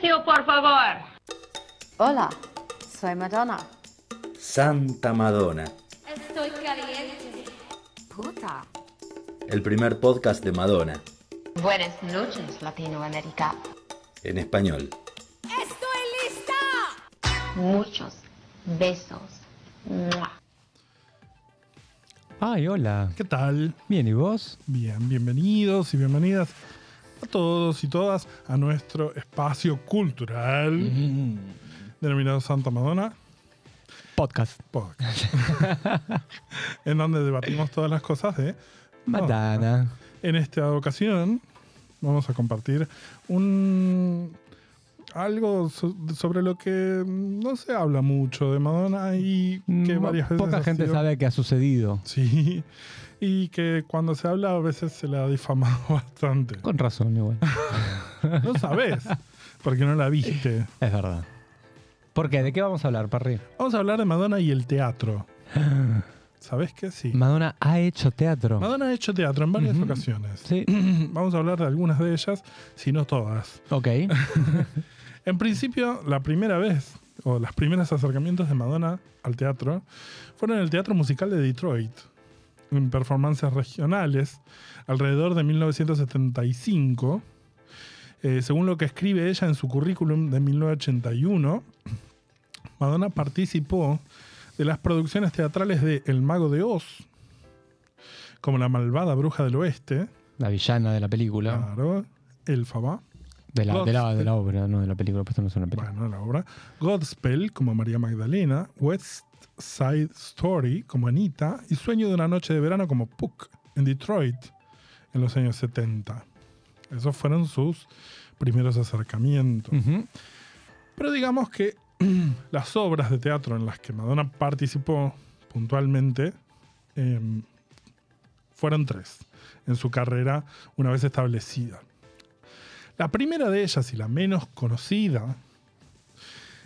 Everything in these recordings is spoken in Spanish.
Silencio, por favor. Hola, soy Madonna. Santa Madonna, Estoy caliente. Puta. el primer podcast de Madonna, Buenas noches, Latinoamérica. en español. ¡Estoy lista! Muchos besos. ¡Mua! Ay, hola. ¿Qué tal? Bien, ¿y vos? Bien, bienvenidos y bienvenidas a todos y todas a nuestro espacio cultural denominado Santa Madonna Podcast. Podcast, en donde debatimos todas las cosas de Madonna. En esta ocasión vamos a compartir un algo so- sobre lo que no se habla mucho de Madonna y que Mm, varias veces Poca gente sido- sabe qué ha sucedido. Sí, y que cuando se habla a veces se la ha difamado bastante. Con razón, igual. No sabes, porque no la viste. es verdad. ¿Por qué? ¿De qué vamos a hablar, Parry? Vamos a hablar de Madonna y el teatro. ¿Sabes qué? Sí. Madonna ha hecho teatro. Madonna ha hecho teatro en varias ocasiones. Sí. Vamos a hablar de algunas de ellas, si no todas. Ok. En principio, la primera vez, o los primeros acercamientos de Madonna al teatro, fueron en el Teatro Musical de Detroit, en performances regionales, alrededor de 1975. Eh, según lo que escribe ella en su currículum de 1981, Madonna participó de las producciones teatrales de El Mago de Oz, como La Malvada Bruja del Oeste, La villana de la película. claro, Elfaba, De, la, de, la, de la obra, no de la película. Pues no es una película. bueno, la obra, Godspell como María Magdalena, West Side Story como Anita y Sueño de una noche de verano como Puck en Detroit en los años 70. Esos fueron sus primeros acercamientos. Pero digamos que las obras de teatro en las que Madonna participó puntualmente em, fueron tres en su carrera una vez establecida. La primera de ellas y la menos conocida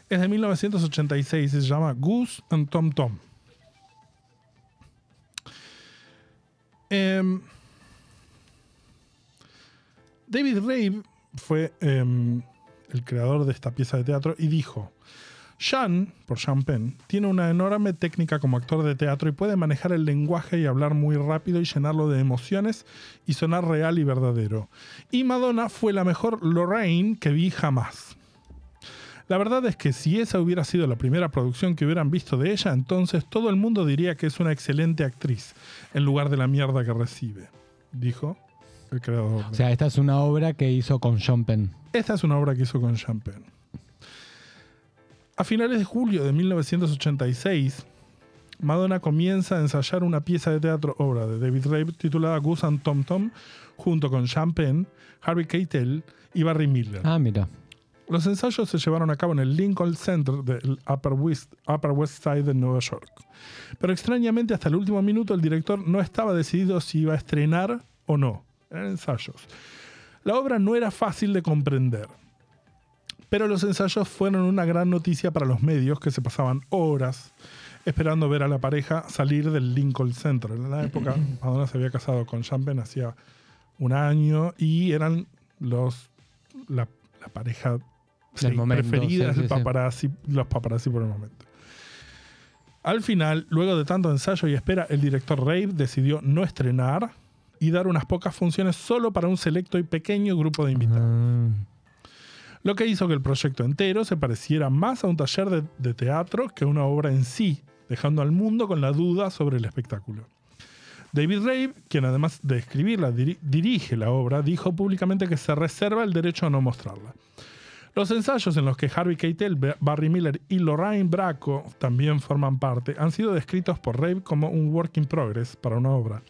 es de 1986 y se llama Goose and Tom Tom. Em, David Rave fue em, el creador de esta pieza de teatro y dijo, Sean, por Sean Penn, tiene una enorme técnica como actor de teatro y puede manejar el lenguaje y hablar muy rápido y llenarlo de emociones y sonar real y verdadero. Y Madonna fue la mejor Lorraine que vi jamás. La verdad es que si esa hubiera sido la primera producción que hubieran visto de ella, entonces todo el mundo diría que es una excelente actriz, en lugar de la mierda que recibe, dijo el creador. O sea, esta es una obra que hizo con Sean Penn. Esta es una obra que hizo con Champagne. A finales de julio de 1986, Madonna comienza a ensayar una pieza de teatro obra de David Rave titulada Goose and Tom Tom junto con Champagne, Harvey Keitel y Barry Miller. Ah, mira. Los ensayos se llevaron a cabo en el Lincoln Center del Upper West, Upper West Side de Nueva York. Pero extrañamente hasta el último minuto el director no estaba decidido si iba a estrenar o no. Eran ensayos. La obra no era fácil de comprender. Pero los ensayos fueron una gran noticia para los medios que se pasaban horas esperando ver a la pareja salir del Lincoln Center. En la época, Madonna se había casado con Champagne hacía un año y eran los la, la pareja Momento, sí, sí. paparazzi, los paparazzi por el momento. Al final, luego de tanto ensayo y espera, el director Rave decidió no estrenar y dar unas pocas funciones solo para un selecto y pequeño grupo de invitados Ah. lo que hizo que el proyecto entero se pareciera más a un taller de, de teatro que a una obra en sí, dejando al mundo con la duda sobre el espectáculo. David Rave, quien además de escribirla diri- dirige la obra, dijo públicamente que se reserva el derecho a no mostrarla. Los ensayos en los que Harvey Keitel, Ba- Barry Miller y Lorraine Bracco también forman parte han sido descritos por Rave como un work in progress para una obra,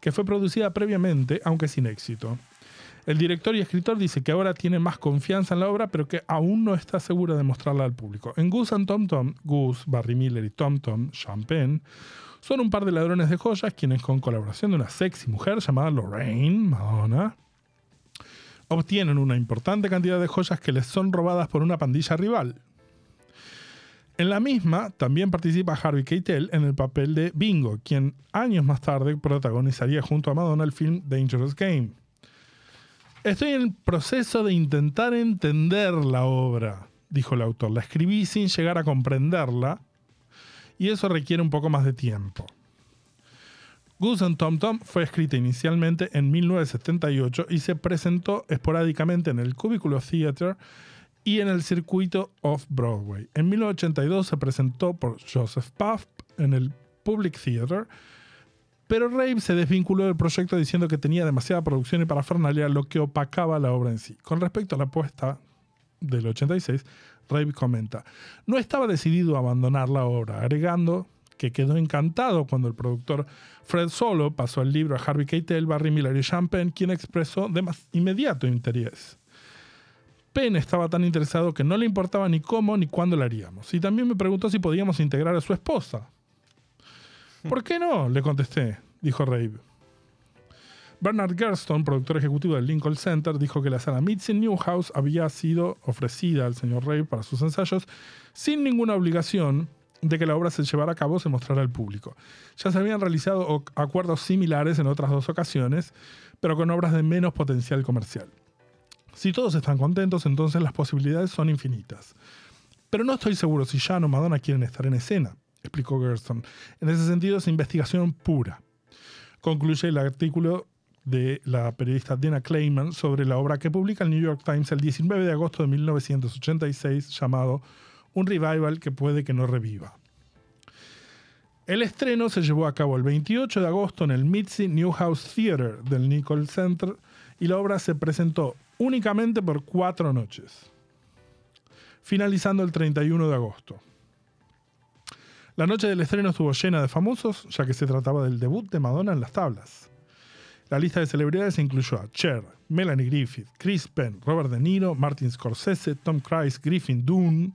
que fue producida previamente, aunque sin éxito. El director y escritor dice que ahora tiene más confianza en la obra, pero que aún no está seguro de mostrarla al público. En Goose and Tom Tom, Goose, Barry Miller y Tom Tom, Champagne, son un par de ladrones de joyas quienes con colaboración de una sexy mujer llamada Lorraine Madonna, obtienen una importante cantidad de joyas que les son robadas por una pandilla rival. En la misma también participa Harvey Keitel en el papel de Bingo, quien años más tarde protagonizaría junto a Madonna el film Dangerous Game. Estoy en el proceso de intentar entender la obra, dijo el autor. La escribí sin llegar a comprenderla y eso requiere un poco más de tiempo. Goose and Tom Tom fue escrita inicialmente en 1978 y se presentó esporádicamente en el Cubículo Theater y en el circuito Off-Broadway. En 1982 se presentó por Joseph Puff en el Public Theater, pero Rabe se desvinculó del proyecto diciendo que tenía demasiada producción y parafernalia, lo que opacaba la obra en sí. Con respecto a la apuesta del 86, Rabe comenta, no estaba decidido a abandonar la obra, agregando que quedó encantado cuando el productor Fred Solo pasó el libro a Harvey Keitel, Barry Miller y Champagne, quien expresó de más inmediato interés. Penn estaba tan interesado que no le importaba ni cómo ni cuándo lo haríamos. Y también me preguntó si podíamos integrar a su esposa. ¿Por qué no? Le contesté, dijo Rabe. Bernard Gerstone, productor ejecutivo del Lincoln Center, dijo que la sala Mitzi Newhouse había sido ofrecida al señor Rabe para sus ensayos sin ninguna obligación de que la obra se llevara a cabo se mostrara al público. Ya se habían realizado acuerdos similares en otras dos ocasiones, pero con obras de menos potencial comercial. Si todos están contentos, entonces las posibilidades son infinitas. Pero no estoy seguro si Jan o Madonna quieren estar en escena, explicó Gerson. En ese sentido es investigación pura. Concluye el artículo de la periodista Dana Clayman sobre la obra que publica el New York Times el 19 de agosto de 1986 llamado Un revival que puede que no reviva. El estreno se llevó a cabo el 28 de agosto en el Mitzi Newhouse Theater del Nicole Center y la obra se presentó únicamente por cuatro noches, finalizando el 31 de agosto. La noche del estreno estuvo llena de famosos, ya que se trataba del debut de Madonna en las tablas. La lista de celebridades incluyó a Cher, Melanie Griffith, Chris Penn, Robert De Niro, Martin Scorsese, Tom Cruise, Griffin Dunne,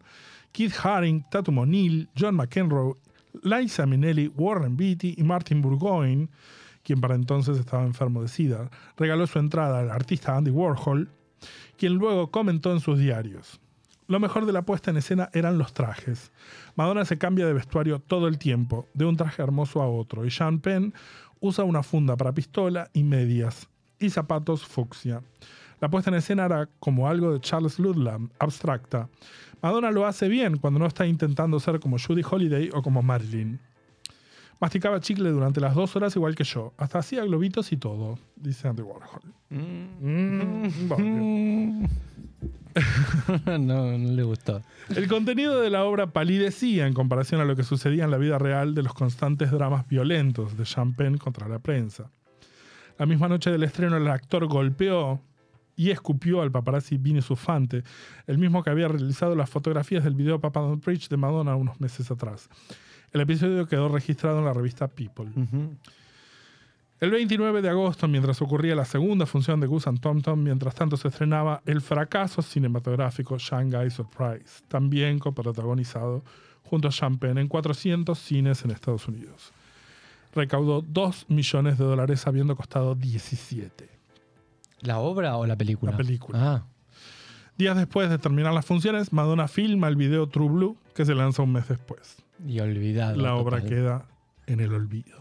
Keith Haring, Tatum O'Neill, John McEnroe, Liza Minnelli, Warren Beatty y Martin Burgoyne, quien para entonces estaba enfermo de SIDA, regaló su entrada al artista Andy Warhol, quien luego comentó en sus diarios. Lo mejor de la puesta en escena eran los trajes. Madonna se cambia de vestuario todo el tiempo, de un traje hermoso a otro, y Sean Penn usa una funda para pistola y medias, y zapatos fucsia. La puesta en escena era como algo de Charles Ludlam, abstracta. Madonna lo hace bien cuando no está intentando ser como Judy Holiday o como Marilyn. Masticaba chicle durante las dos horas igual que yo. Hasta hacía globitos y todo, dice Andy Warhol. Mm, bueno. no, no le gustó. El contenido de la obra palidecía en comparación a lo que sucedía en la vida real de los constantes dramas violentos de Champagne contra la prensa. La misma noche del estreno, el actor golpeó y escupió al paparazzi Vini Sufante, el mismo que había realizado las fotografías del video Papa Don't Preach de Madonna unos meses atrás. El episodio quedó registrado en la revista People. El 29 de agosto, mientras ocurría la segunda función de Goose and Tom Tom, mientras tanto se estrenaba el fracaso cinematográfico Shanghai Surprise, también coprotagonizado junto a Champagne en 400 cines en Estados Unidos. Recaudó 2 millones de dólares habiendo costado 17. ¿La obra o la película? La película. Ah, Días después de terminar las funciones, Madonna filma el video True Blue, que se lanza un mes después. y olvidado. La obra queda en el olvido.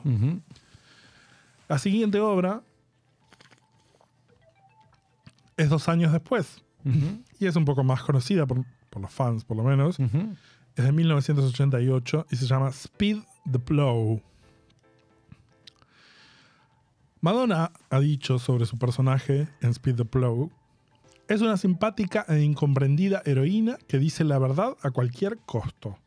La siguiente obra es dos años después. Y es un poco más conocida por, por los fans, por lo menos. Ujú. Es de 1988 y se llama Speed the Blow. Madonna ha dicho sobre su personaje en Speed the Blow, es una simpática e incomprendida heroína que dice la verdad a cualquier costo.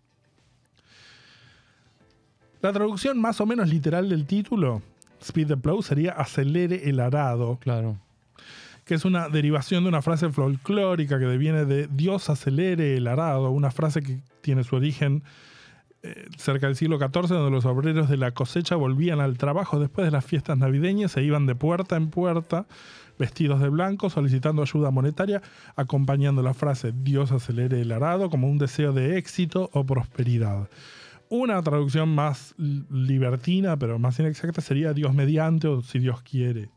La traducción más o menos literal del título, Speed the Blow, sería acelere el arado, Claro. que es una derivación de una frase folclórica que deviene de Dios acelere el arado, una frase que tiene su origen cerca del siglo XIV, donde los obreros de la cosecha volvían al trabajo después de las fiestas navideñas e iban de puerta en puerta, vestidos de blanco, solicitando ayuda monetaria, acompañando la frase Dios acelere el arado como un deseo de éxito o prosperidad. Una traducción más li- libertina, pero más inexacta, sería Dios mediante o si Dios quiere.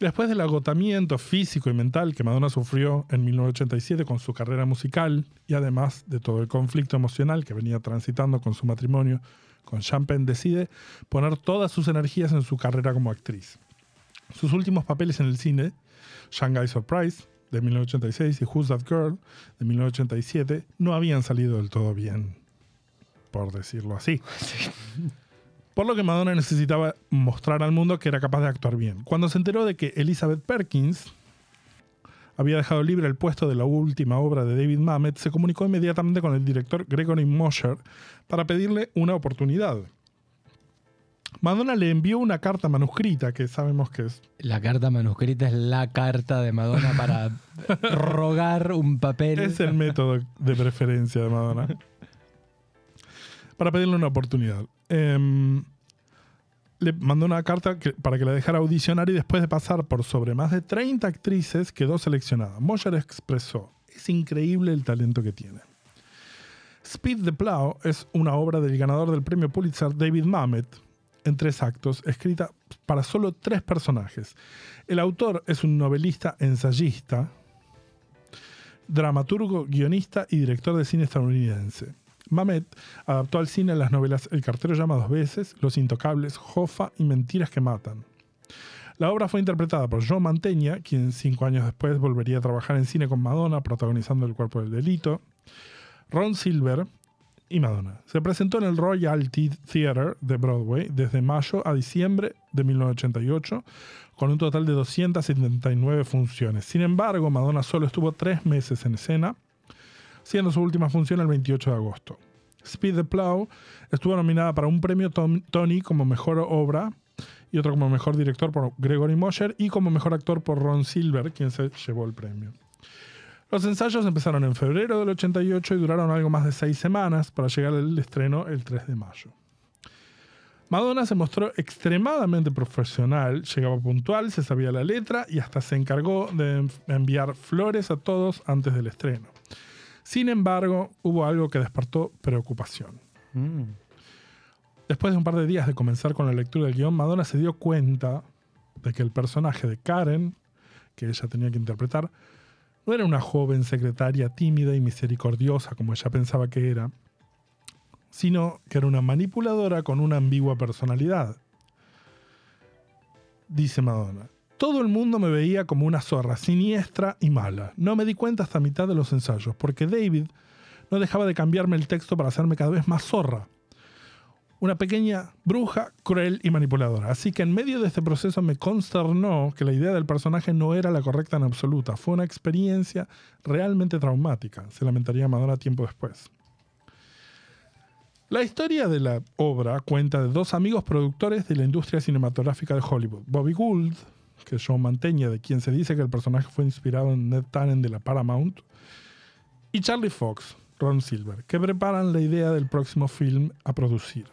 Después del agotamiento físico y mental que Madonna sufrió en 1987 con su carrera musical y además de todo el conflicto emocional que venía transitando con su matrimonio con Champagne, decide poner todas sus energías en su carrera como actriz. Sus últimos papeles en el cine, Shanghai Surprise, de 1986, y Who's That Girl, de 1987, no habían salido del todo bien, por decirlo así. Por lo que Madonna necesitaba mostrar al mundo que era capaz de actuar bien. Cuando se enteró de que Elizabeth Perkins había dejado libre el puesto de la última obra de David Mamet, se comunicó inmediatamente con el director Gregory Mosher para pedirle una oportunidad. Madonna le envió una carta manuscrita, que sabemos que es La carta manuscrita es la carta de Madonna para rogar un papel. Es el método de preferencia de Madonna. Para pedirle una oportunidad. Em, le mandó una carta para que la dejara audicionar y después de pasar por sobre más de 30 actrices quedó seleccionada. Mosher expresó, es increíble el talento que tiene. Speed the Plow es una obra del ganador del premio Pulitzer David Mamet en tres actos, escrita para solo tres personajes. El autor es un novelista ensayista, dramaturgo, guionista y director de cine estadounidense. Mamet adaptó al cine las novelas El cartero llama dos veces, Los intocables, Jofa y Mentiras que matan. La obra fue interpretada por Joe Mantegna, quien cinco años después volvería a trabajar en cine con Madonna, protagonizando El cuerpo del delito, Ron Silver y Madonna. Se presentó en el Royal The- Theatre de Broadway desde mayo a diciembre de 1988, con un total de 279 funciones. Sin embargo, Madonna solo estuvo tres meses en escena, siendo su última función el 28 de agosto. Speed the Plow estuvo nominada para un premio Tony como mejor obra y otro como mejor director por Gregory Mosher y como mejor actor por Ron Silver, quien se llevó el premio. Los ensayos empezaron en febrero del 88 y duraron algo más de seis semanas para llegar al estreno el 3 de mayo. Madonna se mostró extremadamente profesional, llegaba puntual, se sabía la letra y hasta se encargó de env- enviar flores a todos antes del estreno. Sin embargo, hubo algo que despertó preocupación. Mm. Después de un par de días de comenzar con la lectura del guion, Madonna se dio cuenta de que el personaje de Karen, que ella tenía que interpretar, no era una joven secretaria tímida y misericordiosa como ella pensaba que era, sino que era una manipuladora con una ambigua personalidad. Dice Madonna. Todo el mundo me veía como una zorra siniestra y mala. No me di cuenta hasta mitad de los ensayos, porque David no dejaba de cambiarme el texto para hacerme cada vez más zorra una pequeña bruja cruel y manipuladora. Así que en medio de este proceso me consternó que la idea del personaje no era la correcta en absoluta. Fue una experiencia realmente traumática, se lamentaría Madonna tiempo después. La historia de la obra cuenta de dos amigos productores de la industria cinematográfica de Hollywood. Bobby Gould, que es Joe Mantegna, de quien se dice que el personaje fue inspirado en Ned Tannen de la Paramount, y Charlie Fox, Ron Silver, que preparan la idea del próximo film a producir.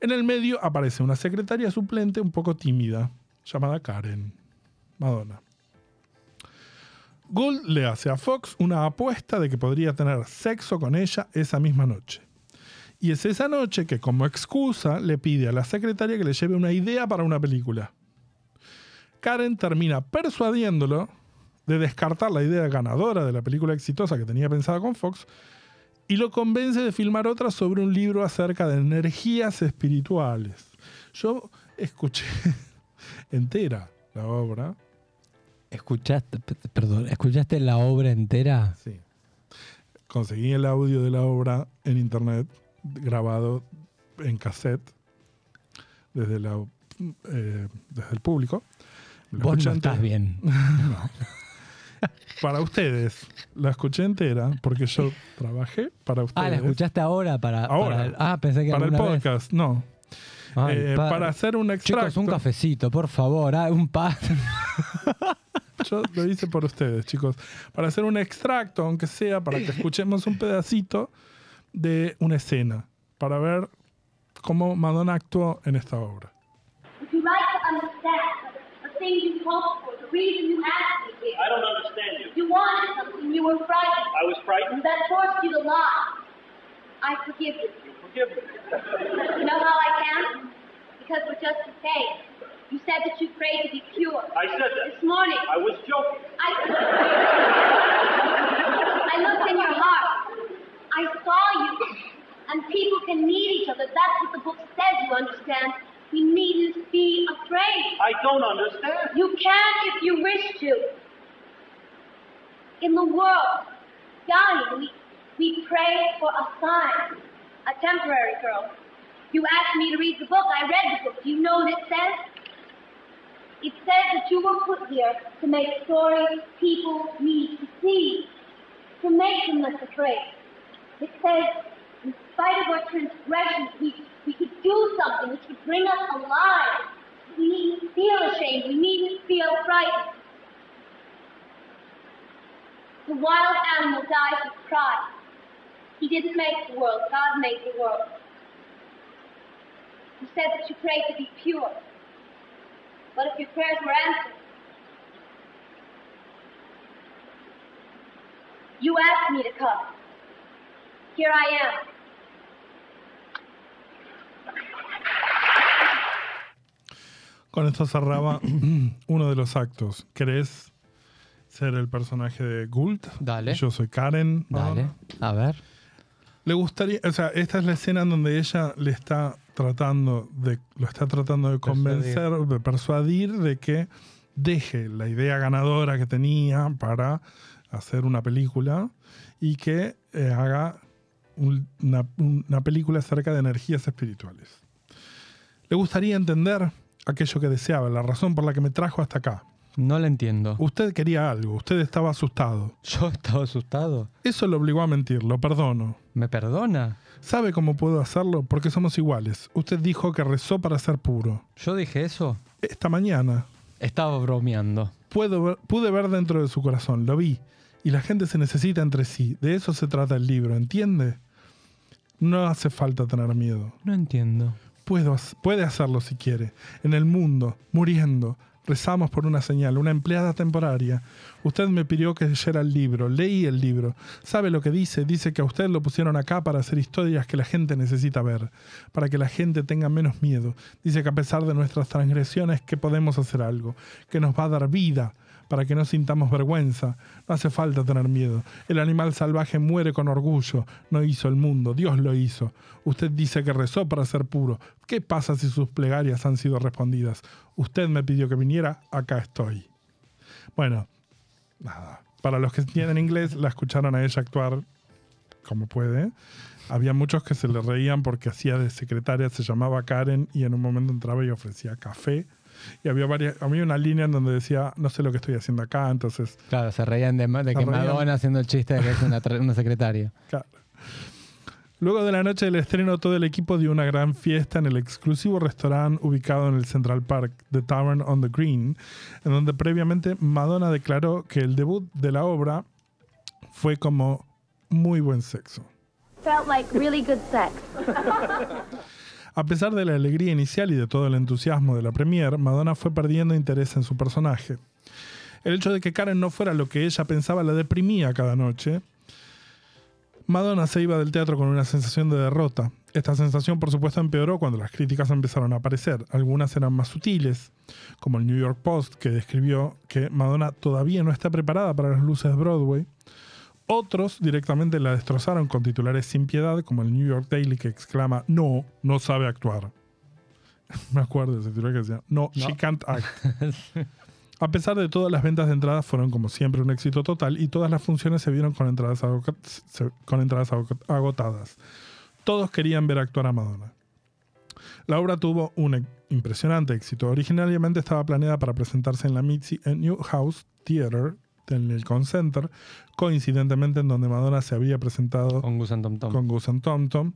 En el medio aparece una secretaria suplente un poco tímida, llamada Karen, Madonna. Gould le hace a Fox una apuesta de que podría tener sexo con ella esa misma noche. Y es esa noche que como excusa le pide a la secretaria que le lleve una idea para una película. Karen termina persuadiéndolo de descartar la idea ganadora de la película exitosa que tenía pensada con Fox y lo convence de filmar otra sobre un libro acerca de energías espirituales. Yo escuché entera la obra. ¿Escuchaste, perdón, ¿escuchaste la obra entera? Sí. Conseguí el audio de la obra en internet, grabado en cassette, desde, la, eh, desde el público. Vos no estás bien. Para ustedes, la escuché entera porque yo trabajé para ustedes. Ah, la escuchaste ahora para. Ahora. para- ah, pensé que Para el vez. podcast, no. Ay, Eh, pa- para hacer un extracto. Chicos, un cafecito, por favor. ah, un pan. Yo lo hice por ustedes, chicos. Para hacer un extracto, aunque sea para que escuchemos un pedacito de una escena. Para ver cómo Madonna actuó en esta obra. Thing you hoped for, the reason you asked me here? I don't understand you. You wanted something, you were frightened, I was frightened. that forced you to lie. I forgive you. Forgive me. You know how I can? Because we're just the same. You said that you prayed to be pure. I said that. This morning, I was joking. I, I looked in your heart. I saw you. And people can need each other. That's what the book says, you understand. We needn't be afraid. I don't understand. You can if you wish to. In the world, dying, we, we pray for a sign, a temporary girl. You asked me to read the book. I read the book. Do you know what it says? It says that you were put here to make stories people need to see, to make them less afraid. It says, in spite of our transgressions, we, we could do something which would bring us alive. We needn't feel ashamed. We needn't feel frightened. The wild animal dies with pride. He didn't make the world. God made the world. You said that you prayed to be pure. What if your prayers were answered? You asked me to come. Here I am. Con esto cerraba uno de los actos. ¿Querés ser el personaje de Gult? Dale. Yo soy Karen. Dale, a ver. Le gustaría, o sea, esta es la escena en donde ella le está tratando de, lo está tratando de convencer, de persuadir de que deje la idea ganadora que tenía para hacer una película y que eh, haga un- una, una película acerca de energías espirituales. Le gustaría entender aquello que deseaba, la razón por la que me trajo hasta acá. No lo entiendo. Usted quería algo, usted estaba asustado. Yo estaba asustado. Eso lo obligó a mentir, lo perdono. ¿Me perdona? ¿Sabe cómo puedo hacerlo? Porque somos iguales. Usted dijo que rezó para ser puro. ¿Yo dije eso? Esta mañana Estaba bromeando. puedo ver- pude ver dentro de su corazón, lo vi. Y la gente se necesita entre sí. De eso se trata el libro, ¿entiende? No hace falta tener miedo. No entiendo. Puedo, puede hacerlo si quiere. En el mundo, muriendo, rezamos por una señal, una empleada temporaria. Usted me pidió que leyera el libro, leí el libro. ¿Sabe lo que dice? Dice que a usted lo pusieron acá para hacer historias que la gente necesita ver, para que la gente tenga menos miedo. Dice que a pesar de nuestras transgresiones que podemos hacer algo, que nos va a dar vida, para que no sintamos vergüenza. No hace falta tener miedo. El animal salvaje muere con orgullo. No hizo el mundo, Dios lo hizo. Usted dice que rezó para ser puro. ¿Qué pasa si sus plegarias han sido respondidas? Usted me pidió que viniera, acá estoy. Bueno, nada. Para los que entienden inglés, la escucharon a ella actuar como puede. Había muchos que se le reían porque hacía de secretaria, se llamaba Karen y en un momento entraba y ofrecía café. Y había varias, había una línea en donde decía, no sé lo que estoy haciendo acá, entonces Claro, se reían de, de Se que reían. Madonna haciendo el chiste de que es una, una secretaria. Claro. Luego de la noche del estreno, todo el equipo dio una gran fiesta en el exclusivo restaurante ubicado en el Central Park, The Tavern on the Green, en donde previamente Madonna declaró que el debut de la obra fue como muy buen sexo. Felt like really good sex. A pesar de la alegría inicial y de todo el entusiasmo de la premiere, Madonna fue perdiendo interés en su personaje. El hecho de que Karen no fuera lo que ella pensaba la deprimía cada noche. Madonna se iba del teatro con una sensación de derrota. Esta sensación, por supuesto, empeoró cuando las críticas empezaron a aparecer. Algunas eran más sutiles, como el New York Post, que describió que Madonna todavía no está preparada para las luces de Broadway. Otros directamente la destrozaron con titulares sin piedad, como el New York Daily que exclama, no, no sabe actuar. Me acuerdo de ese titular que decía, no, she can't act. A pesar de todo, las ventas de entradas fueron como siempre un éxito total y todas las funciones se vieron con entradas, con entradas ago- agotadas. Todos querían ver actuar a Madonna. La obra tuvo un e- impresionante éxito. Originalmente estaba planeada para presentarse en la Mitzi Newhouse Theater, en el Concenter, coincidentemente en donde Madonna se había presentado Con Gus and Tom Tom. con Gus and Tom Tom.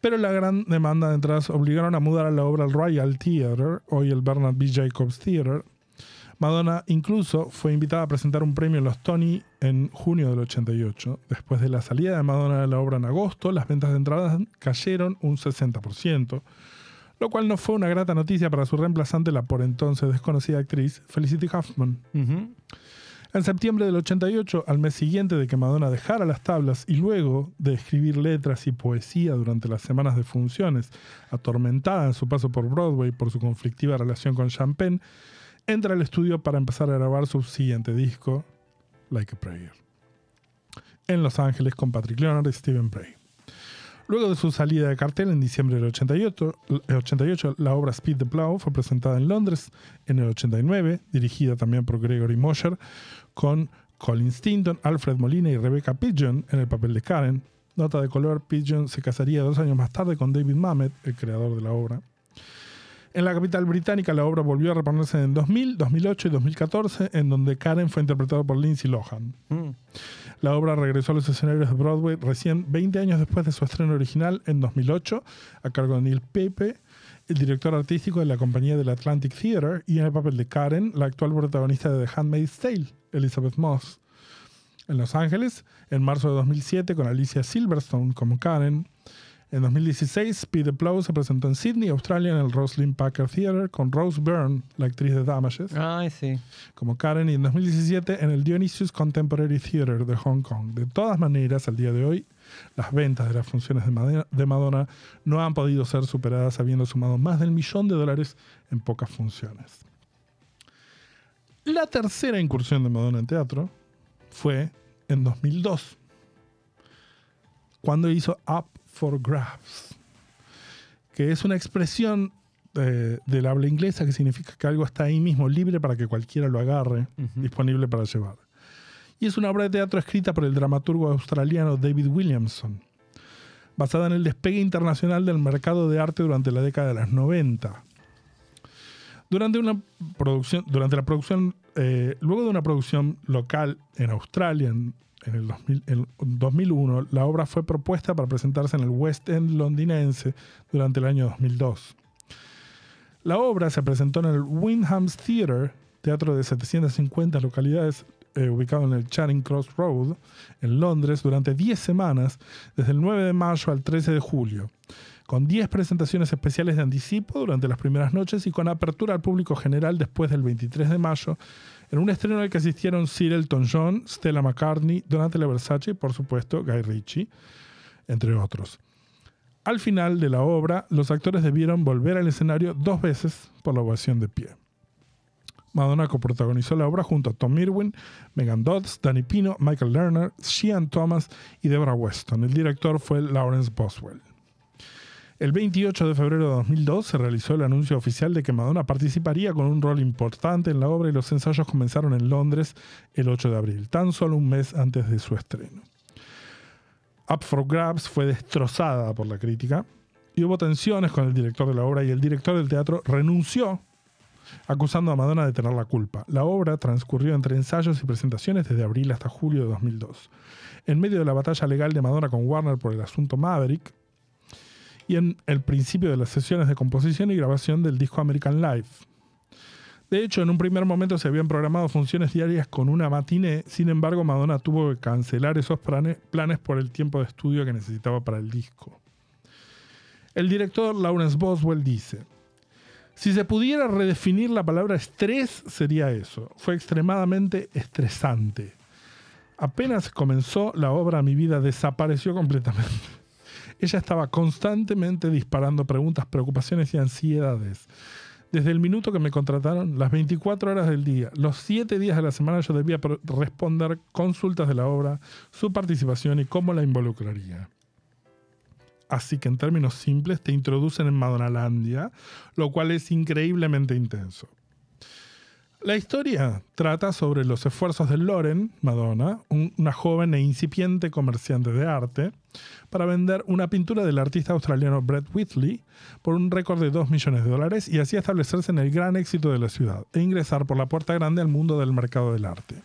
Pero la gran demanda de entradas obligaron a mudar a la obra al Royal Theatre, hoy el Bernard B. Jacobs Theatre. Madonna incluso fue invitada a presentar un premio en los Tony en junio del 88. Después de la salida de Madonna de la obra en agosto, las ventas de entradas cayeron un 60%, lo cual no fue una grata noticia para su reemplazante, la por entonces desconocida actriz Felicity Huffman. En septiembre del 88, al mes siguiente de que Madonna dejara las tablas y luego de escribir letras y poesía durante las semanas de funciones, atormentada en su paso por Broadway por su conflictiva relación con Champagne, entra al estudio para empezar a grabar su siguiente disco, Like a Prayer, en Los Ángeles con Patrick Leonard y Stephen Bray. Luego de su salida de cartel en diciembre del 88, el 88, la obra Speed the Plow fue presentada en Londres en el 89, dirigida también por Gregory Mosher, con Colin Stinton, Alfred Molina y Rebecca Pigeon en el papel de Karen. Nota de color, Pigeon se casaría dos años más tarde con David Mamet, el creador de la obra. En la capital británica la obra volvió a reponerse en 2000, 2008 y 2014, en donde Karen fue interpretada por Lindsay Lohan. Mm. La obra regresó a los escenarios de Broadway recién 20 años después de su estreno original en 2008, a cargo de Neil Pepe, el director artístico de la compañía del Atlantic Theatre, y en el papel de Karen, la actual protagonista de The Handmaid's Tale, Elizabeth Moss. En Los Ángeles, en marzo de 2007, con Alicia Silverstone como Karen. En 2016, Speed the Plow se presentó en Sydney, Australia, en el Rosslyn Packer Theatre, con Rose Byrne, la actriz de Damages Ay, sí. como Karen y en 2017 en el Dionysius Contemporary Theatre de Hong Kong. De todas maneras, al día de hoy, las ventas de las funciones de Madonna no han podido ser superadas habiendo sumado más del millón de dólares en pocas funciones. La tercera incursión de Madonna en teatro fue en 2002, cuando hizo Up for Grabs, que es una expresión eh, del habla inglesa que significa que algo está ahí mismo libre para que cualquiera lo agarre, disponible para llevar. Y es una obra de teatro escrita por el dramaturgo australiano David Williamson, basada en el despegue internacional del mercado de arte durante la década de los 90. Durante, una producción, durante la producción, eh, luego de una producción local en Australia en, en el 2000 en 2001, la obra fue propuesta para presentarse en el West End londinense durante el año 2002. La obra se presentó en el Wyndham's Theatre, teatro de 750 localidades eh, ubicado en el Charing Cross Road, en Londres, durante 10 semanas, desde el 9 de mayo al 13 de julio, con 10 presentaciones especiales de anticipo durante las primeras noches y con apertura al público general después del 23 de mayo, en un estreno al que asistieron Sir Elton John, Stella McCartney, Donatella Versace y, por supuesto, Guy Ritchie, entre otros. Al final de la obra, los actores debieron volver al escenario dos veces por la ovación de pie. Madonna coprotagonizó la obra junto a Tom Irwin, Megan Dodds, Danny Pino, Michael Lerner, Sheehan Thomas y Deborah Weston. El director fue Lawrence Boswell. El 28 de febrero de 2002 se realizó el anuncio oficial de que Madonna participaría con un rol importante en la obra y los ensayos comenzaron en Londres el 8 de abril, tan solo un mes antes de su estreno. Up for Grabs fue destrozada por la crítica y hubo tensiones con el director de la obra y el director del teatro renunció acusando a Madonna de tener la culpa. La obra transcurrió entre ensayos y presentaciones desde abril hasta julio de 2002. En medio de la batalla legal de Madonna con Warner por el asunto Maverick y en el principio de las sesiones de composición y grabación del disco American Life. De hecho, en un primer momento se habían programado funciones diarias con una matiné, sin embargo Madonna tuvo que cancelar esos plane- planes por el tiempo de estudio que necesitaba para el disco. El director Lawrence Boswell dice, si se pudiera redefinir la palabra estrés, sería eso. Fue extremadamente estresante. Apenas comenzó la obra, mi vida desapareció completamente. Ella estaba constantemente disparando preguntas, preocupaciones y ansiedades. Desde el minuto que me contrataron, las 24 horas del día, los 7 días de la semana, yo debía responder consultas de la obra, su participación y cómo la involucraría. Así que en términos simples te introducen en Madonalandia, lo cual es increíblemente intenso. La historia trata sobre los esfuerzos de Lauren, Madonna, un- una joven e incipiente comerciante de arte, para vender una pintura del artista australiano Brett Whitley por un récord de 2 millones de dólares y así establecerse en el gran éxito de la ciudad e ingresar por la puerta grande al mundo del mercado del arte.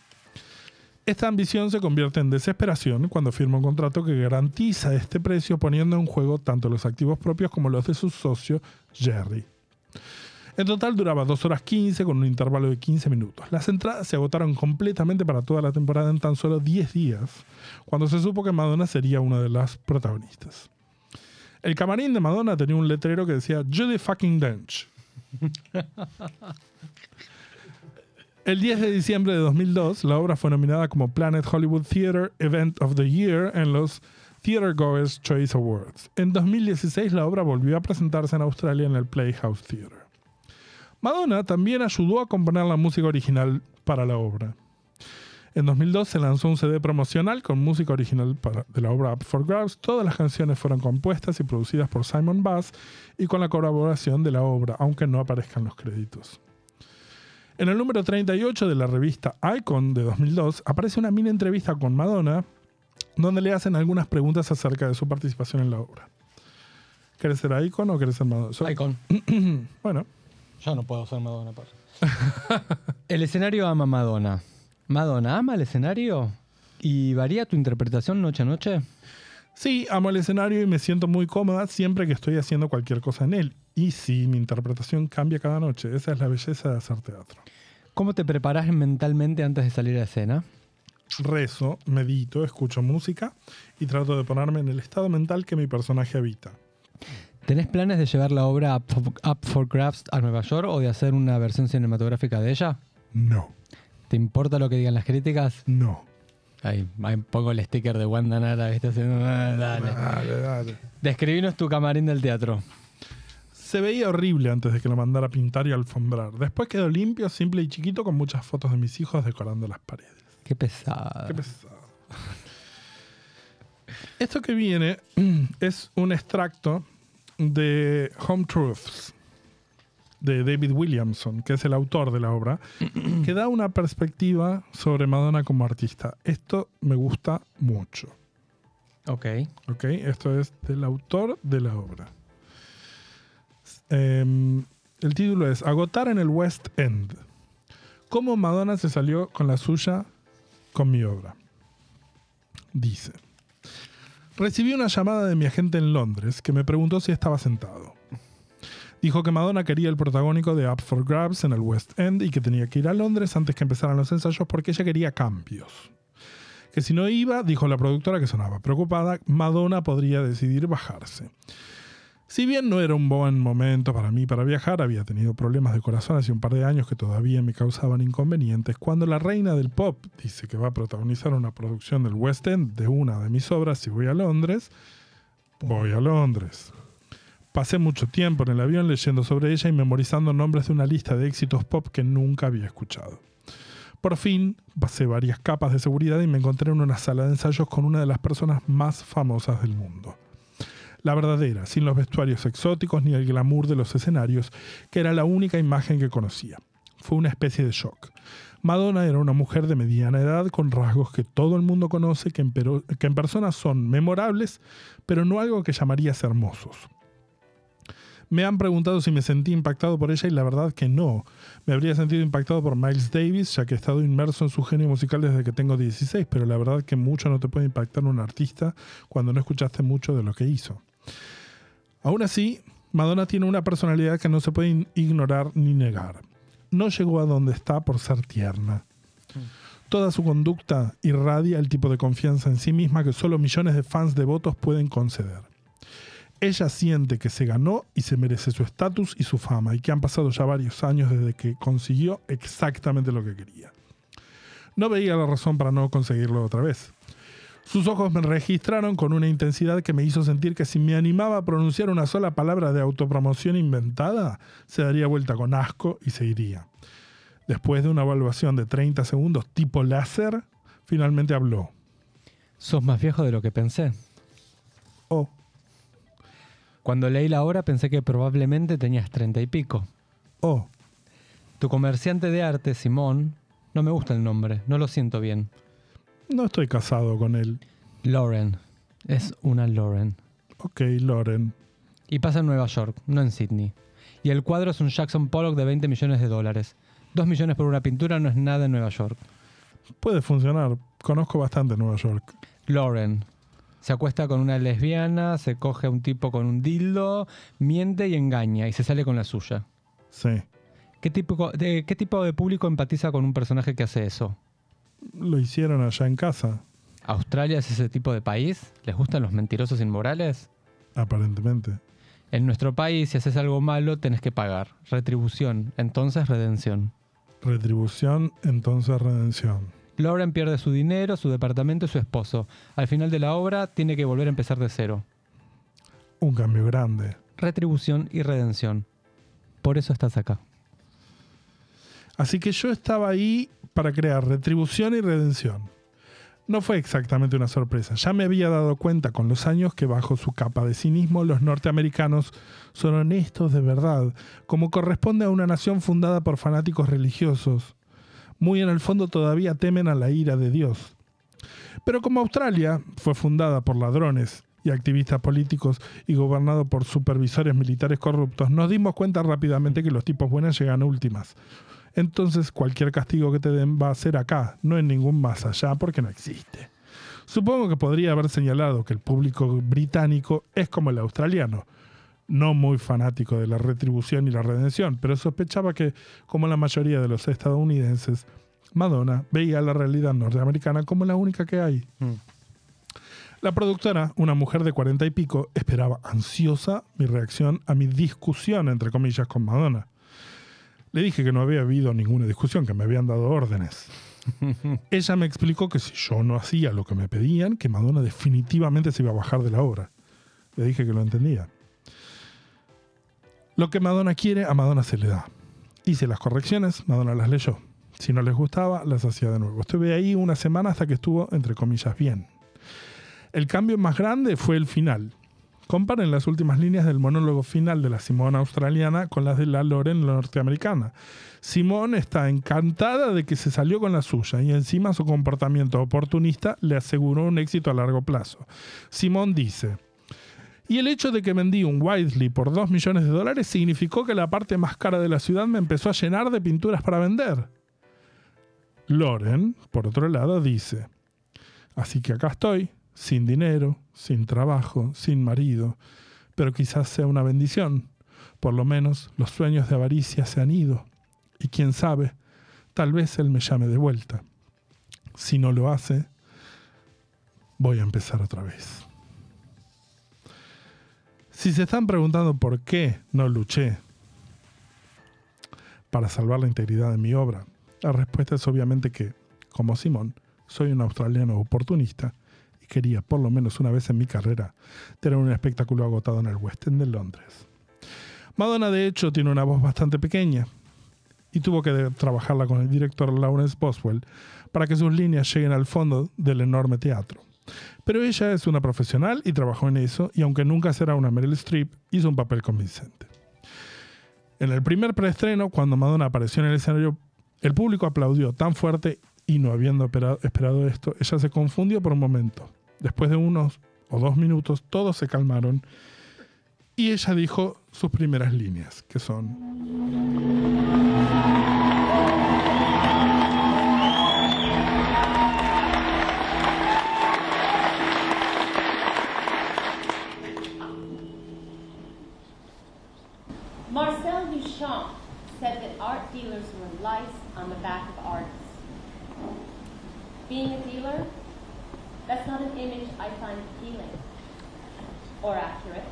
Esta ambición se convierte en desesperación cuando firma un contrato que garantiza este precio poniendo en juego tanto los activos propios como los de su socio Jerry. En total duraba 2 horas 15 con un intervalo de 15 minutos. Las entradas se agotaron completamente para toda la temporada en tan solo 10 días, cuando se supo que Madonna sería una de las protagonistas. El camarín de Madonna tenía un letrero que decía Judy fucking Dench. El 10 de diciembre de 2002, la obra fue nominada como Planet Hollywood Theater Event of the Year en los Theater Goers Choice Awards. En 2016, la obra volvió a presentarse en Australia en el Playhouse Theater. Madonna también ayudó a componer la música original para la obra. En 2002 se lanzó un CD promocional con música original de la obra Up for Grabs. Todas las canciones fueron compuestas y producidas por Simon Bass y con la colaboración de la obra, aunque no aparezcan los créditos. En el número 38 de la revista Icon de 2002 aparece una mini entrevista con Madonna donde le hacen algunas preguntas acerca de su participación en la obra. ¿Querés ser Icon o querés ser Madonna? So- Icon. Bueno, Yo no puedo ser Madonna. por- el escenario ama a Madonna. ¿Madonna ama el escenario? ¿Y varía tu interpretación noche a noche? sí, amo el escenario y me siento muy cómoda siempre que estoy haciendo cualquier cosa en él. Y sí, mi interpretación cambia cada noche. Esa es la belleza de hacer teatro. ¿Cómo te preparas mentalmente antes de salir a escena? Rezo, medito, escucho música y trato de ponerme en el estado mental que mi personaje habita. ¿Tenés planes de llevar la obra Up for, Grabs a Nueva York o de hacer una versión cinematográfica de ella? No, ¿Te importa lo que digan las críticas? no. Ahí, ahí pongo el sticker de Wanda Nara, ¿viste? Haciendo, ah, dale. Dale, dale. Describinos tu camarín del teatro. Se veía horrible antes de que lo mandara a pintar y alfombrar. Después quedó limpio, simple y chiquito con muchas fotos de mis hijos decorando las paredes. Qué pesado. Qué pesado. Esto que viene es un extracto de Home Truths de David Williamson, que es el autor de la obra, que da una perspectiva sobre Madonna como artista. Esto me gusta mucho. Ok. ¿ok? Esto es del autor de la obra. Em, el título es Agotar en el West End. ¿Cómo Madonna se salió con la suya con mi obra? Dice. Recibí una llamada de mi agente en Londres que me preguntó si estaba sentado. Dijo que Madonna quería el protagónico de Up for Grabs en el West End y que tenía que ir a Londres antes que empezaran los ensayos porque ella quería cambios que si no iba, dijo la productora que sonaba preocupada, Madonna podría decidir bajarse. Si bien no era un buen momento para mí para viajar, había tenido problemas de corazón hace un par de años que todavía me causaban inconvenientes, cuando la reina del pop dice que va a protagonizar una producción del West End de una de mis obras si voy a Londres, voy a Londres. Pasé mucho tiempo en el avión leyendo sobre ella y memorizando nombres de una lista de éxitos pop que nunca había escuchado. Por fin, pasé varias capas de seguridad y me encontré en una sala de ensayos con una de las personas más famosas del mundo. La verdadera, sin los vestuarios exóticos ni el glamour de los escenarios, que era la única imagen que conocía. Fue una especie de shock. Madonna era una mujer de mediana edad con rasgos que todo el mundo conoce, que en, persona son memorables, pero no algo que llamarías hermosos. Me han preguntado si me sentí impactado por ella y la verdad que no. Me habría sentido impactado por Miles Davis, ya que he estado inmerso en su genio musical desde que tengo 16, pero la verdad que mucho no te puede impactar un artista cuando no escuchaste mucho de lo que hizo. Aún así, Madonna tiene una personalidad que no se puede ignorar ni negar. No llegó a donde está por ser tierna. Toda su conducta irradia el tipo de confianza en sí misma que solo millones de fans devotos pueden conceder. Ella siente que se ganó y se merece su estatus y su fama y que han pasado ya varios años desde que consiguió exactamente lo que quería. No veía la razón para no conseguirlo otra vez. Sus ojos me registraron con una intensidad que me hizo sentir que si me animaba a pronunciar una sola palabra de autopromoción inventada, se daría vuelta con asco y se iría. Después de una evaluación de 30 segundos tipo láser, finalmente habló. Sos más viejo de lo que pensé. Cuando leí la obra pensé que probablemente tenías treinta y pico. oh, Tu comerciante de arte, Simón, no me gusta el nombre, no lo siento bien. no estoy casado con él. Lauren. Es una Lauren. Ok, Loren. Y pasa en Nueva York, no en Sydney. Y el cuadro es un Jackson Pollock de 20 millones de dólares. Dos millones por una pintura no es nada en Nueva York. Puede funcionar. Conozco bastante Nueva York. Lauren. Se acuesta con una lesbiana, se coge a un tipo con un dildo, miente y engaña y se sale con la suya. Sí. ¿Qué tipo de, ¿Qué tipo de público empatiza con un personaje que hace eso? Lo hicieron allá en casa, ¿Australia es ese tipo de país? ¿Les gustan los mentirosos inmorales? aparentemente. En nuestro país, si haces algo malo, tenés que pagar. Retribución, entonces redención. Retribución, entonces redención. Lauren pierde su dinero, su departamento y su esposo. Al final de la obra, tiene que volver a empezar de cero. Un cambio grande. Retribución y redención. Por eso estás acá. Así que yo estaba ahí para crear retribución y redención. No fue exactamente una sorpresa, ya me había dado cuenta con los años que bajo su capa de cinismo los norteamericanos son honestos de verdad, como corresponde a una nación fundada por fanáticos religiosos. Muy en el fondo todavía temen a la ira de Dios. Pero como Australia fue fundada por ladrones y activistas políticos y gobernado por supervisores militares corruptos, nos dimos cuenta rápidamente que los tipos buenos llegan últimas. Entonces cualquier castigo que te den va a ser acá, no en ningún más allá, porque no existe. Supongo que podría haber señalado que el público británico es como el australiano, no muy fanático de la retribución y la redención, pero sospechaba que, como la mayoría de los estadounidenses, Madonna veía la realidad norteamericana como la única que hay. Mm. La productora, una mujer de cuarenta y pico, esperaba ansiosa mi reacción a mi discusión, entre comillas, con Madonna. Le dije que no había habido ninguna discusión, que me habían dado órdenes. Ella me explicó que si yo no hacía lo que me pedían, que Madonna definitivamente se iba a bajar de la obra. Le dije que lo entendía. Lo que Madonna quiere, a Madonna se le da. Hice las correcciones, Madonna las leyó. Si no les gustaba, las hacía de nuevo. Estuve ahí una semana hasta que estuvo, entre comillas, bien. El cambio más grande fue el final. Comparen las últimas líneas del monólogo final de la Simone australiana con las de la Loren norteamericana. Simone está encantada de que se salió con la suya y encima su comportamiento oportunista le aseguró un éxito a largo plazo. Simone dice, y el hecho de que vendí un Wisely por 2 millones de dólares significó que la parte más cara de la ciudad me empezó a llenar de pinturas para vender. Loren, por otro lado, dice, así que acá estoy, sin dinero, sin trabajo, sin marido, pero quizás sea una bendición. Por lo menos los sueños de avaricia se han ido. Y quién sabe, tal vez él me llame de vuelta. Si no lo hace, voy a empezar otra vez. Si se están preguntando por qué no luché para salvar la integridad de mi obra, la respuesta es obviamente que, como Simón, soy un australiano oportunista y quería, por lo menos una vez en mi carrera, tener un espectáculo agotado en el West End de Londres. Madonna, de hecho, tiene una voz bastante pequeña y tuvo que trabajarla con el director Lawrence Boswell para que sus líneas lleguen al fondo del enorme teatro. Pero ella es una profesional y trabajó en eso, y aunque nunca será una Meryl Streep, hizo un papel convincente. En el primer preestreno, cuando Madonna apareció en el escenario, el público aplaudió tan fuerte y no habiendo espera- esperado esto, ella se confundió por un momento. Después de unos o dos minutos, todos se calmaron y ella dijo sus primeras líneas, que son... on the back of artists. Being a dealer, that's not an image I find appealing or accurate.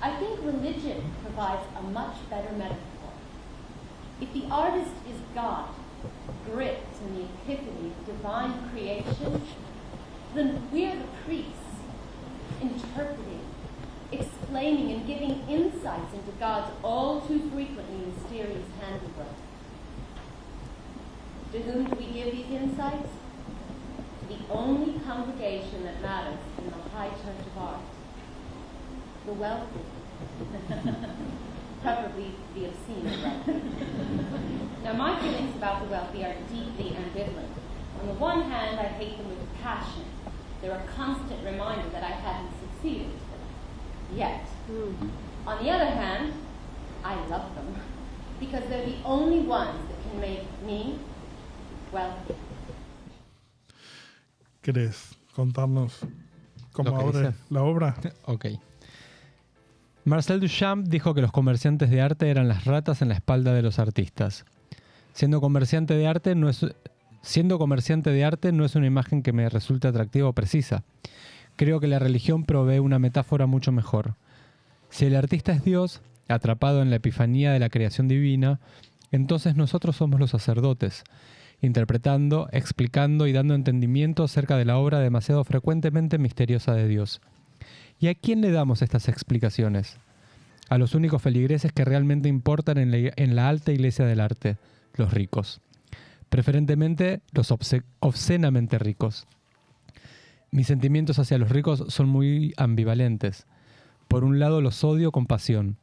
I think religion provides a much better metaphor. If the artist is God, gripped in the epiphany of divine creation, then we're the priests, interpreting, explaining, and giving insights into God's all too frequently mysterious handiwork. To whom do we give these insights? To the only congregation that matters in the high church of art the wealthy. Preferably the obscene wealthy. now, my feelings about the wealthy are deeply ambivalent. On the one hand, I hate them with passion. They're a constant reminder that I haven't succeeded. Yet. Hmm. On the other hand, I love them because they're the only ones that can make me wealthy. ¿Querés contarnos cómo abre la obra? Ok. Marcel Duchamp dijo que los comerciantes de arte eran las ratas en la espalda de los artistas. Siendo comerciante de arte no es, siendo comerciante de arte no es una imagen que me resulte atractiva o precisa. Creo que la religión provee una metáfora mucho mejor. Si el artista es Dios, atrapado en la epifanía de la creación divina, entonces nosotros somos los sacerdotes, interpretando, explicando y dando entendimiento acerca de la obra demasiado frecuentemente misteriosa de Dios. ¿Y a quién le damos estas explicaciones? A los únicos feligreses que realmente importan en la, en la alta iglesia del arte, los ricos. preferentemente los obsce- obscenamente ricos. Mis sentimientos hacia los ricos son muy ambivalentes. Por un lado los odio con pasión.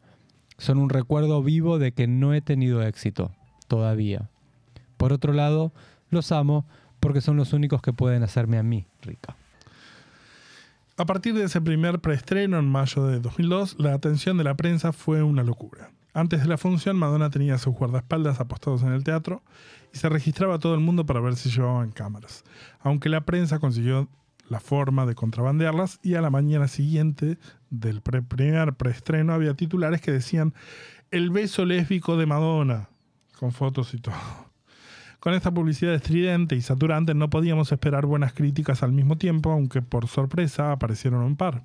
Son un recuerdo vivo de que no he tenido éxito, todavía. Por otro lado, los amo porque son los únicos que pueden hacerme a mí rica. A partir de ese primer preestreno en mayo de 2002, la atención de la prensa fue una locura. Antes de la función, Madonna tenía sus guardaespaldas apostados en el teatro y se registraba a todo el mundo para ver si llevaban cámaras, aunque la prensa consiguió la forma de contrabandearlas y a la mañana siguiente del primer preestreno había titulares que decían el beso lésbico de Madonna, con fotos y todo. Con esta publicidad estridente y saturante no podíamos esperar buenas críticas al mismo tiempo, aunque por sorpresa aparecieron un par.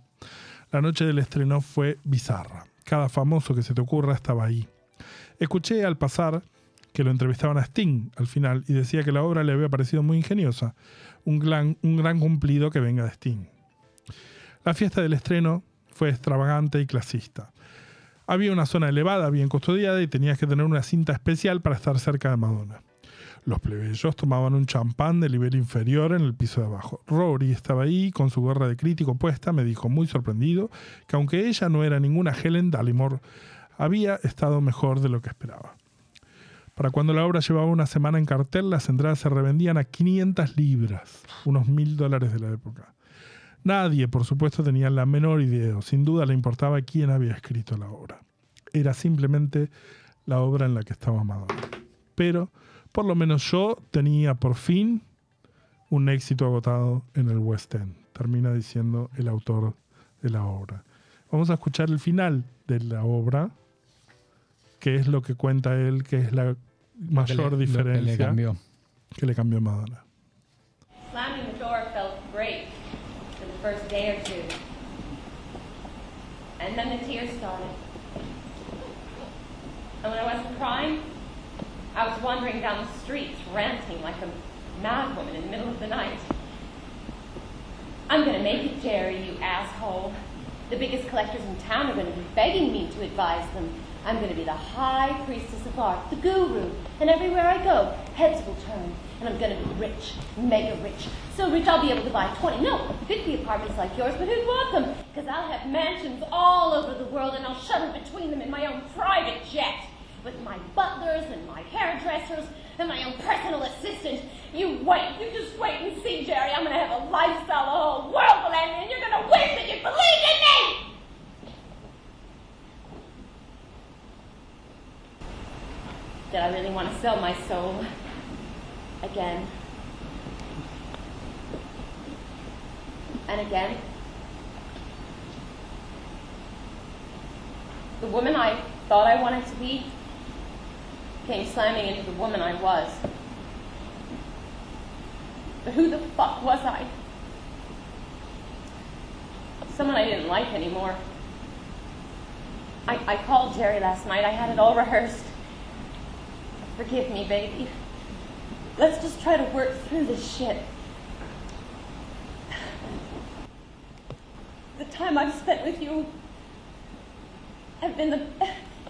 La noche del estreno fue bizarra. Cada famoso que se te ocurra estaba ahí. Escuché al pasar que lo entrevistaban a Sting al final y decía que la obra le había parecido muy ingeniosa. Un gran, un gran cumplido que venga de Sting. La fiesta del estreno fue extravagante y clasista. Había una zona elevada, bien custodiada y tenías que tener una cinta especial para estar cerca de Madonna. Los plebeyos tomaban un champán de nivel inferior en el piso de abajo. Rory estaba ahí con su gorra de crítico puesta, me dijo muy sorprendido que aunque ella no era ninguna Helen Dallimore, había estado mejor de lo que esperaba. Para cuando la obra llevaba una semana en cartel, las entradas se revendían a 500 libras, unos mil dólares de la época. Nadie, por supuesto, tenía la menor idea, o sin duda le importaba quién había escrito la obra. Era simplemente la obra en la que estaba Madonna. Pero, por lo menos yo tenía por fin un éxito agotado en el West End, termina diciendo el autor de la obra. Vamos a escuchar el final de la obra, que es lo que cuenta él, que es la mayor que le- lo que le diferencia cambió. que le cambió a Madonna. Slamming the door felt great for the first day or two. And then the tears started. And when I wasn't crying, I was wandering down the streets, ranting like a madwoman in the middle of the night. I'm gonna make it, Jerry, you asshole. The biggest collectors in town are gonna be begging me to advise them. I'm gonna be the high priestess of art, the guru, and everywhere I go, heads will turn. And I'm gonna be rich, mega rich. So rich I'll be able to buy 20, no, 50 apartments like yours, but who'd want them? Because I'll have mansions all over the world and I'll shuttle between them in my own private jet. With my butlers and my hairdressers and my own personal assistant. You wait, you just wait and see, Jerry. I'm gonna have a lifestyle the whole world will envy, and you're gonna wish that you believed in me! Did I really want to sell my soul again? And again? The woman I thought I wanted to be came slamming into the woman I was. But who the fuck was I? Someone I didn't like anymore. I, I called Jerry last night. I had it all rehearsed. Forgive me, baby. Let's just try to work through this shit. The time I've spent with you have been the,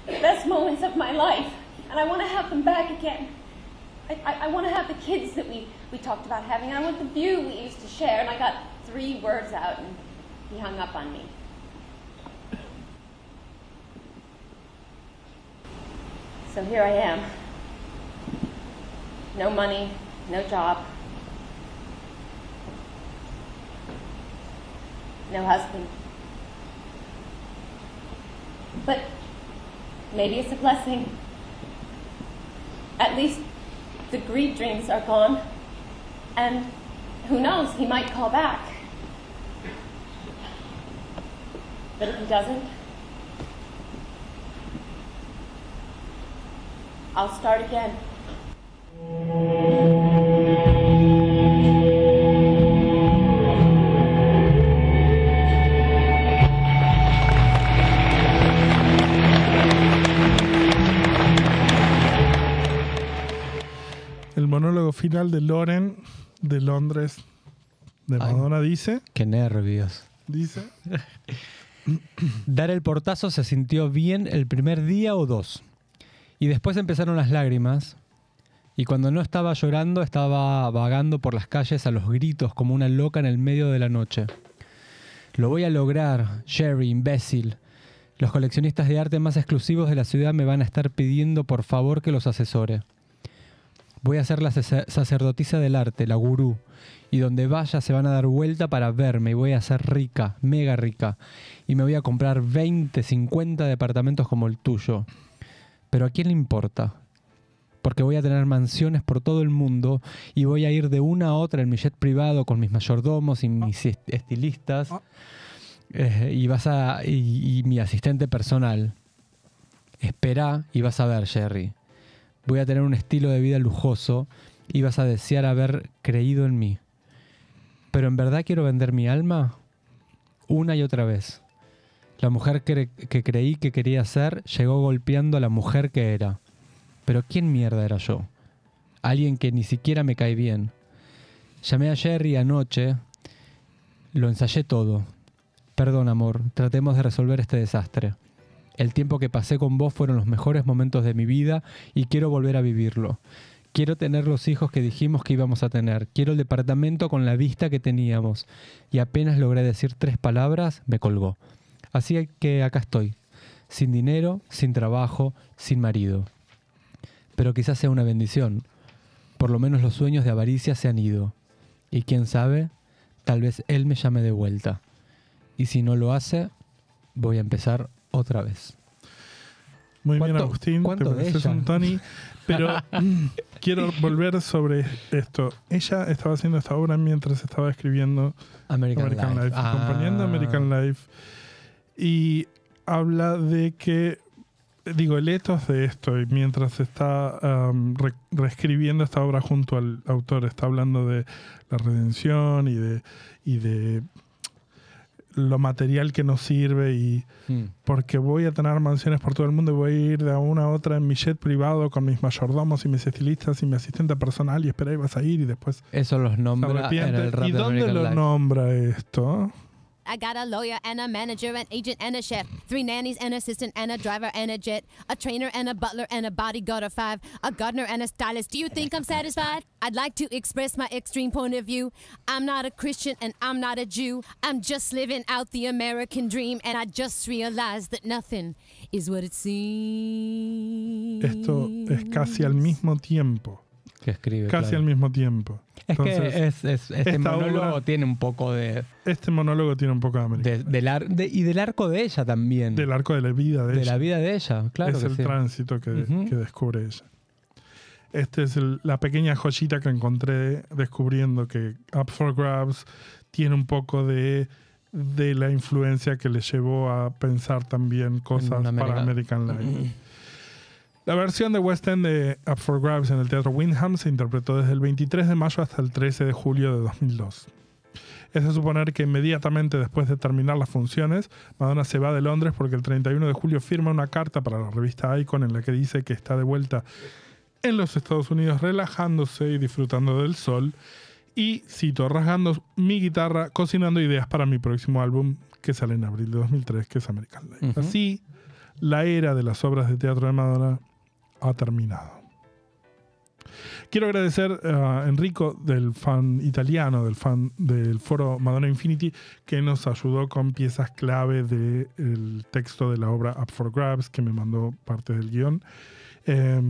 the best moments of my life, and I want to have them back again. I, I, I want to have the kids that we, we talked about having, I want the view we used to share, and I got three words out, and he hung up on me. So here I am. No money, no job, no husband. But maybe it's a blessing. At least the greed dreams are gone. And who knows, he might call back. But if he doesn't, I'll start again. Final de Loren de Londres de Ay. Madonna dice, Qué nervios. dice, Dar el portazo se sintió bien el primer día o dos. Y después empezaron las lágrimas. Y cuando no estaba llorando, estaba vagando por las calles a los gritos como una loca en el medio de la noche. Lo voy a lograr, Jerry, imbécil. Los coleccionistas de arte más exclusivos de la ciudad me van a estar pidiendo por favor que los asesore. Voy a ser la sacer- sacerdotisa del arte, la gurú, y donde vaya se van a dar vuelta para verme y voy a ser rica, mega rica, y me voy a comprar 20, 50 departamentos como el tuyo. Pero ¿a quién le importa? Porque voy a tener mansiones por todo el mundo y voy a ir de una a otra en mi jet privado con mis mayordomos y mis est- estilistas eh, y vas a y, y mi asistente personal. Espera y vas a ver, Jerry. Voy a tener un estilo de vida lujoso y vas a desear haber creído en mí. Pero en verdad quiero vender mi alma una y otra vez. La mujer que, que creí que quería ser llegó golpeando a la mujer que era. Pero ¿quién mierda era yo? Alguien que ni siquiera me cae bien. Llamé a Jerry anoche, lo ensayé todo. Perdón, amor, tratemos de resolver este desastre. El tiempo que pasé con vos fueron los mejores momentos de mi vida y quiero volver a vivirlo. Quiero tener los hijos que dijimos que íbamos a tener. Quiero el departamento con la vista que teníamos. Y apenas logré decir tres palabras, me colgó. Así que acá estoy. Sin dinero, sin trabajo, sin marido. Pero quizás sea una bendición. Por lo menos los sueños de avaricia se han ido. Y quién sabe, tal vez él me llame de vuelta. Y si no lo hace, voy a empezar otra vez. Muy bien, ¿Cuánto- Agustín. Te cuánto de pareces un Tony. Pero quiero volver sobre esto. Ella estaba haciendo esta obra mientras estaba escribiendo American, American Life. Life, acompañando Ah. American Life. Y habla de que, digo, el ethos de esto, y mientras está um, re- reescribiendo esta obra junto al autor, está hablando de la redención y de, y de lo material que nos sirve y Hmm. porque voy a tener mansiones por todo el mundo y voy a ir de una a otra en mi jet privado con mis mayordomos y mis estilistas y mi asistente personal y espera y vas a ir y después Eso los nombra en el rap ¿Y de dónde lo Life. nombra esto? I got a lawyer and a manager, an agent and a chef, three nannies, and an assistant and a driver and a jet, a trainer and a butler and a bodyguard of five, a gardener and a stylist. Do you think I'm satisfied? I'd like to express my extreme point of view. I'm not a Christian and I'm not a Jew. I'm just living out the American dream, and I just realized that nothing is what it seems. Esto es casi al mismo tiempo. Que escribe. Casi claro. al mismo tiempo. Es Entonces, que es, es- este monólogo obra- tiene un poco de, este monólogo tiene un poco de América. de- del ar- de- y del arco de ella también. del arco de la vida de, de ella. la vida de ella, claro es que el sí. tránsito que, Ujú. que descubre ella. Esta es el- la pequeña joyita que encontré descubriendo que Up for Grabs tiene un poco de, de la influencia que le llevó a pensar también cosas para American- American Life. La versión de West End de Up for Grabs en el Teatro Windham se interpretó desde el 23 de mayo hasta el 13 de julio de 2002. Es de suponer que inmediatamente después de terminar las funciones, Madonna se va de Londres porque el 31 de julio firma una carta para la revista Icon en la que dice que está de vuelta en los Estados Unidos relajándose y disfrutando del sol. Y cito, rasgando mi guitarra, cocinando ideas para mi próximo álbum que sale en abril de 2003, que es American Life. Así, la era de las obras de teatro de Madonna ha terminado. Quiero agradecer a Enrico del fan italiano, del fan del foro Madonna Infinity, que nos ayudó con piezas clave del texto de la obra Up for Grabs, que me mandó parte del guion. Eh,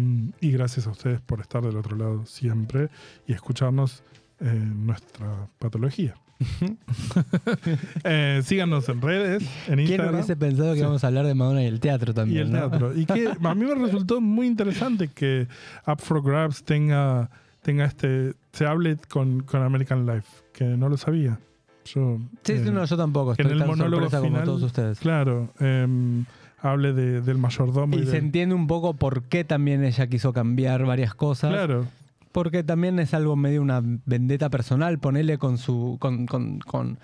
y gracias a ustedes por estar del otro lado siempre y escucharnos en nuestra patología. Eh, síganos en redes, en ¿Quién Instagram. hubiese pensado que Sí. íbamos a hablar de Madonna y el teatro también? Y el ¿no? teatro. Y que a mí me resultó muy interesante que Up for Grabs tenga, tenga este. se hable con, con American Life, que no lo sabía. Yo, Sí, eh, no, yo tampoco. Estoy en el tan monólogo final, como todos ustedes. Claro, em, hable de- del mayordomo. Y, Y se del- entiende un poco por qué también ella quiso cambiar varias cosas. claro, Porque también es algo medio una vendetta personal, ponerle con su. con, con, con,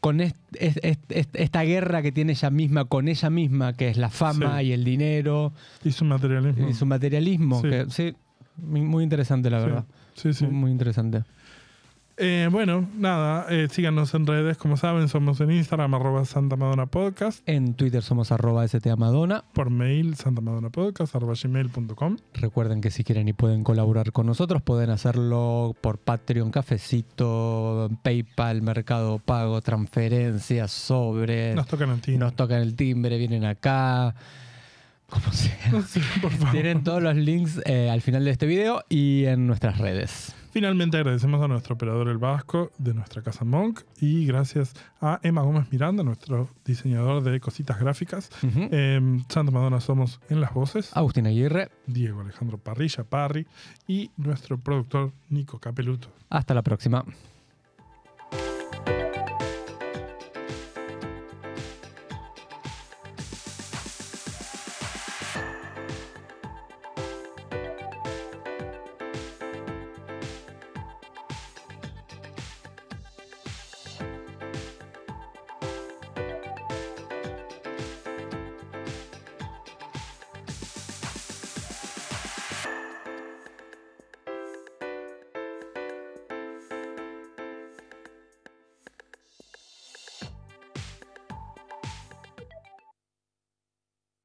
con est- est- est- est- esta guerra que tiene ella misma con ella misma, que es la fama Sí. y el dinero y su materialismo. y su materialismo. Sí. que- sí, muy interesante, la verdad. Sí, sí. Muy, muy interesante. Eh, bueno, nada, eh, síganos en redes, como saben, somos en Instagram, arroba Santa Madonna Podcast, En Twitter somos arroba stmadonna. por mail, santamadonapodcast, arroba gmail.com. Recuerden que si quieren y pueden colaborar con nosotros, pueden hacerlo por Patreon, Cafecito, PayPal, Mercado Pago, transferencias, sobre. Nos tocan el timbre. Nos tocan el timbre, vienen acá. Como sea. Sí, por favor. Tienen todos los links eh, al final de este video y en nuestras redes. Finalmente agradecemos a nuestro operador El Vasco de nuestra casa Monk y gracias a Emma Gómez Miranda, nuestro diseñador de cositas gráficas. Ujú. Eh, Santa Madonna somos en las voces, Agustín Aguirre, Diego Alejandro Parrilla Parry y nuestro productor Nico Capeluto. hasta la próxima.